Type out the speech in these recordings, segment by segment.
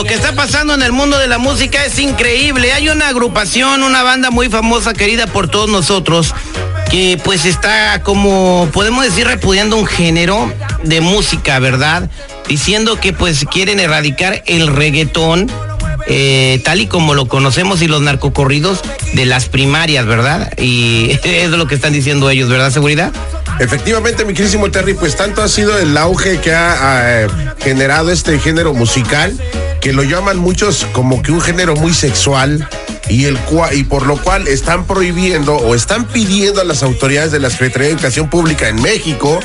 lo que está pasando en el mundo de la música es increíble. Hay una agrupación, una banda muy famosa, querida por todos nosotros, que pues está como, podemos decir, repudiando un género de música, ¿verdad? Diciendo que pues quieren erradicar el reggaetón. eh, tal y como lo conocemos y los narcocorridos de las primarias, ¿verdad? Y es lo que están diciendo ellos, ¿verdad? ¿Seguridad? Efectivamente, mi querísimo Terry, pues tanto ha sido el auge que ha eh, generado este género musical que lo llaman muchos como que un género muy sexual y el y por lo cual están prohibiendo o están pidiendo a las autoridades de la Secretaría de Educación Pública en México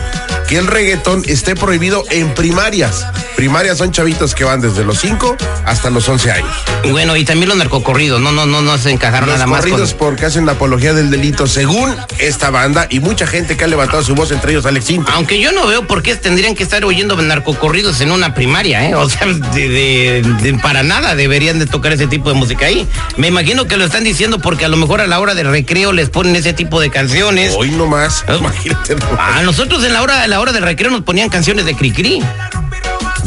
que el reggaetón esté prohibido en primarias. Primarias son chavitos que van desde los 5 hasta los 11 años. Bueno, y también los narcocorridos, no, no, no, no se encajaron Los nada más con... corridos porque hacen la apología del delito según esta banda y mucha gente que ha levantado su voz, entre ellos Alex Sintek. Aunque yo no veo por qué tendrían que estar oyendo narcocorridos en una primaria, ¿eh? O sea, de, de- de- para nada deberían de tocar ese tipo de música ahí. Me imagino que lo están diciendo porque a lo mejor a la hora del recreo les ponen ese tipo de canciones. Hoy nomás, ¿Eh? imagínate. nomás. A nosotros en la hora, a la hora del recreo nos ponían canciones de Cricri. ¿De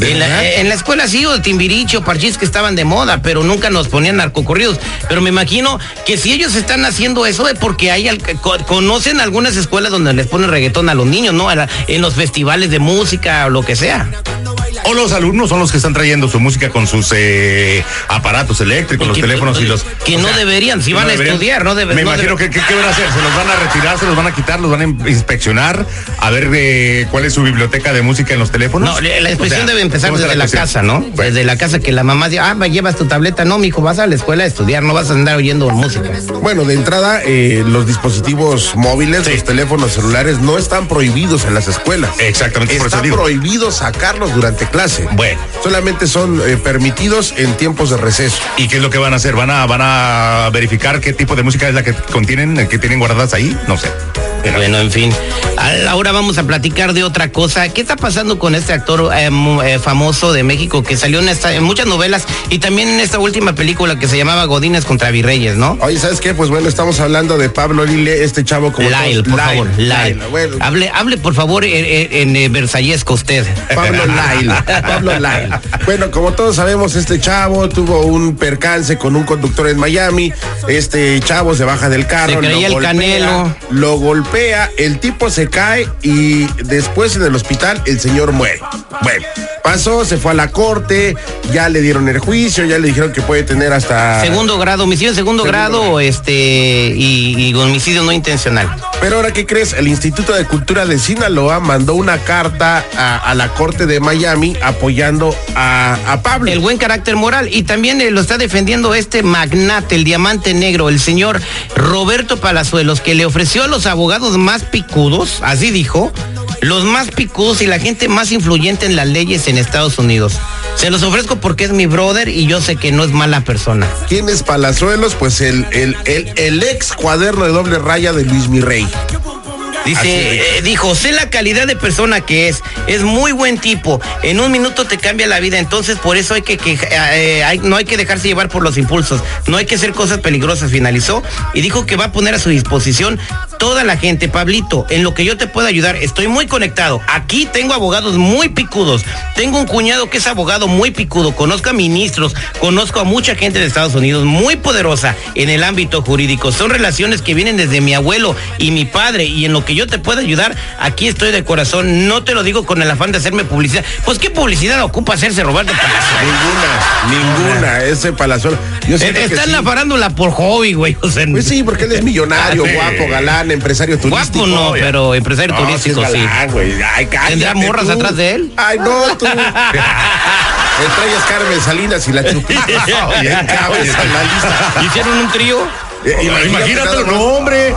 En la, verdad? en la escuela sí, o de Timbiriche o Parchís que estaban de moda, pero nunca nos ponían narcocorridos. Pero me imagino que si ellos están haciendo eso es porque hay al- co- conocen algunas escuelas donde les ponen reggaetón a los niños, ¿no? En los festivales de música o lo que sea. O los alumnos son los que están trayendo su música con sus eh, aparatos eléctricos, los Que- teléfonos y los. que no deberían, si van a deberían. estudiar, no debe- Me no imagino debe- que, ¿qué van a hacer? Se los van a retirar, se los van a quitar, los van a in- inspeccionar, a ver eh, cuál es su biblioteca de música en los teléfonos. No, la inspección O sea, debe empezar ¿cómo está desde la, casa, ¿no? Desde la casa que la mamá diga, ah, va, llevas tu tableta. No, mijo, vas a la escuela a estudiar, no vas a andar oyendo música. Bueno, de entrada, eh, los dispositivos móviles, los teléfonos celulares no están prohibidos en las escuelas. Exactamente, por eso Está digo. prohibido sacarlos durante clase. Bueno. Solamente son eh, permitidos en tiempos de receso. ¿Y qué es lo que van a hacer? ¿Van a, van a verificar qué tipo de música es la que contienen, que tienen guardadas ahí? No sé. Pero- Bueno, en fin. Ahora vamos a platicar de otra cosa. ¿Qué está pasando con este actor eh, eh, famoso de México que salió en, esta, en muchas novelas y también en esta última película que se llamaba Godines contra Virreyes, ¿no? Oye, ¿sabes qué? Pues bueno, estamos hablando de Pablo Lile, este chavo como Lyle, todos- por favor, Lyle. Bueno, Hable, hable por favor en, en, en, versallesco usted. Pablo Lyle. Pablo Lyle. Bueno, como todos sabemos, este chavo tuvo un percance con un conductor en Miami. Este chavo se baja del carro. Se creía lo el Canelo. Lo golpea, el tipo se cae y después en el hospital el señor muere. Bueno, pasó, se fue a la corte, ya le dieron el juicio, ya le dijeron que puede tener hasta. Segundo grado, homicidio en segundo, Segundo grado, grado. este y, y homicidio no intencional. Pero ahora, ¿qué crees? El Instituto de Cultura de Sinaloa mandó una carta a, a la corte de Miami apoyando a, a Pablo. El buen carácter moral. Y también eh, lo está defendiendo este magnate, el diamante negro, el señor Roberto Palazuelos, que le ofreció a los abogados más picudos, así dijo, los más picudos y la gente más influyente en las leyes en Estados Unidos. Se los ofrezco porque es mi brother y yo sé que no es mala persona. ¿Quién es Palazuelos? Pues el, el, el, el ex cuaderno de doble raya de Luis Mirrey. Dice, eh, dijo, sé la calidad de persona que es, es muy buen tipo, en un minuto te cambia la vida, entonces por eso hay que, que eh, hay- no hay que dejarse llevar por los impulsos, no hay que hacer cosas peligrosas, finalizó, y dijo que va a poner a su disposición toda la gente, Pablito, en lo que yo te pueda ayudar, estoy muy conectado, aquí tengo abogados muy picudos, tengo un cuñado que es abogado muy picudo, conozco a ministros, conozco a mucha gente de Estados Unidos muy poderosa en el ámbito jurídico, son relaciones que vienen desde mi abuelo y mi padre, y en lo que yo te pueda ayudar, aquí estoy de corazón. No te lo digo con el afán de hacerme publicidad. Pues qué publicidad ocupa hacerse Roberto Palazuelos. Ninguna, ninguna, ese Palazuelos. Yo que Está en sí. la farándula por hobby, güey. O sea, Pues sí, porque él es millonario, Ah, sí. guapo, galán, empresario turístico. guapo no, pero empresario No, turístico sí. galán. Ay, cállate ¿Tendrá morras tú. atrás de él? Ay, no, tú. Entre ellas Carmen Salinas y la Chupita. Bien cabeza la lista. ¿Hicieron un trío? Eh, Imagínate, no, hombre.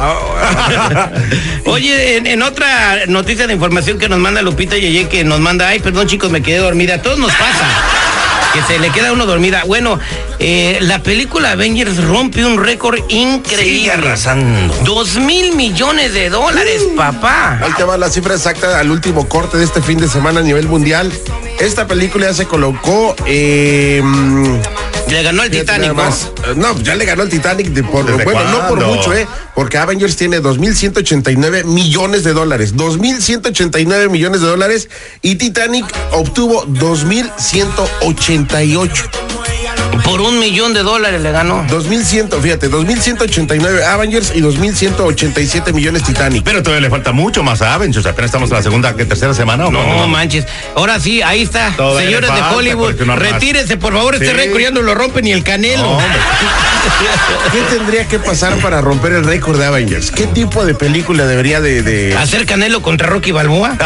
Oye, en, en otra noticia de información que nos manda Lupita Yeye, que nos manda, ay, perdón chicos, me quedé dormida. A todos nos pasa. Que se le queda uno dormida. Bueno, eh, la película Avengers rompe un récord increíble. Sigue arrasando. Dos mil millones de dólares, papá. Ahí te va la cifra exacta al último corte de este fin de semana a nivel mundial. Esta película ya se colocó. Eh, Le ganó el Titanic, más. Eh, No, ya le ganó el Titanic. De por, ¿Desde bueno, no por mucho, ¿eh? Porque Avengers tiene 2.189 millones de dólares. 2.189 millones de dólares. Y Titanic obtuvo 2.188. Por un millón de dólares le ganó. 2100, fíjate, 2189 Avengers y 2187 millones Titanic. Pero todavía le falta mucho más a Avengers. Apenas estamos en la segunda, que tercera semana. ¿o No cuándo? manches. Ahora sí, ahí está. Todavía Señores de Hollywood, no retírese, por favor. Este Sí. récord ya no lo rompe ni el canelo. No. ¿Qué tendría que pasar para romper el récord de Avengers? ¿Qué tipo de película debería de... de... ¿Hacer canelo contra Rocky Balboa?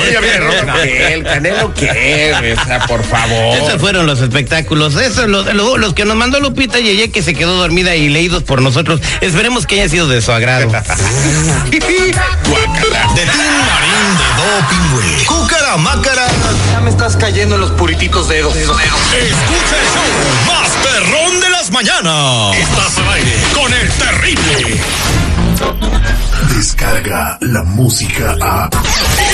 Oye, ya viene Roca. ¿Qué? ¿El Canelo qué? O sea, por favor. Esos fueron los espectáculos. Esos los, lo- los que nos mandó Lupita Yeye que se quedó dormida y leídos por nosotros. Esperemos que haya sido de su agrado. Guácala. De Tin Marín de Doping, güey. Cúcara, mácara. Ya me estás cayendo en los purititos dedos. Escucha el show más perrón de las mañanas. Estás al aire con el terrible. Descarga la música a.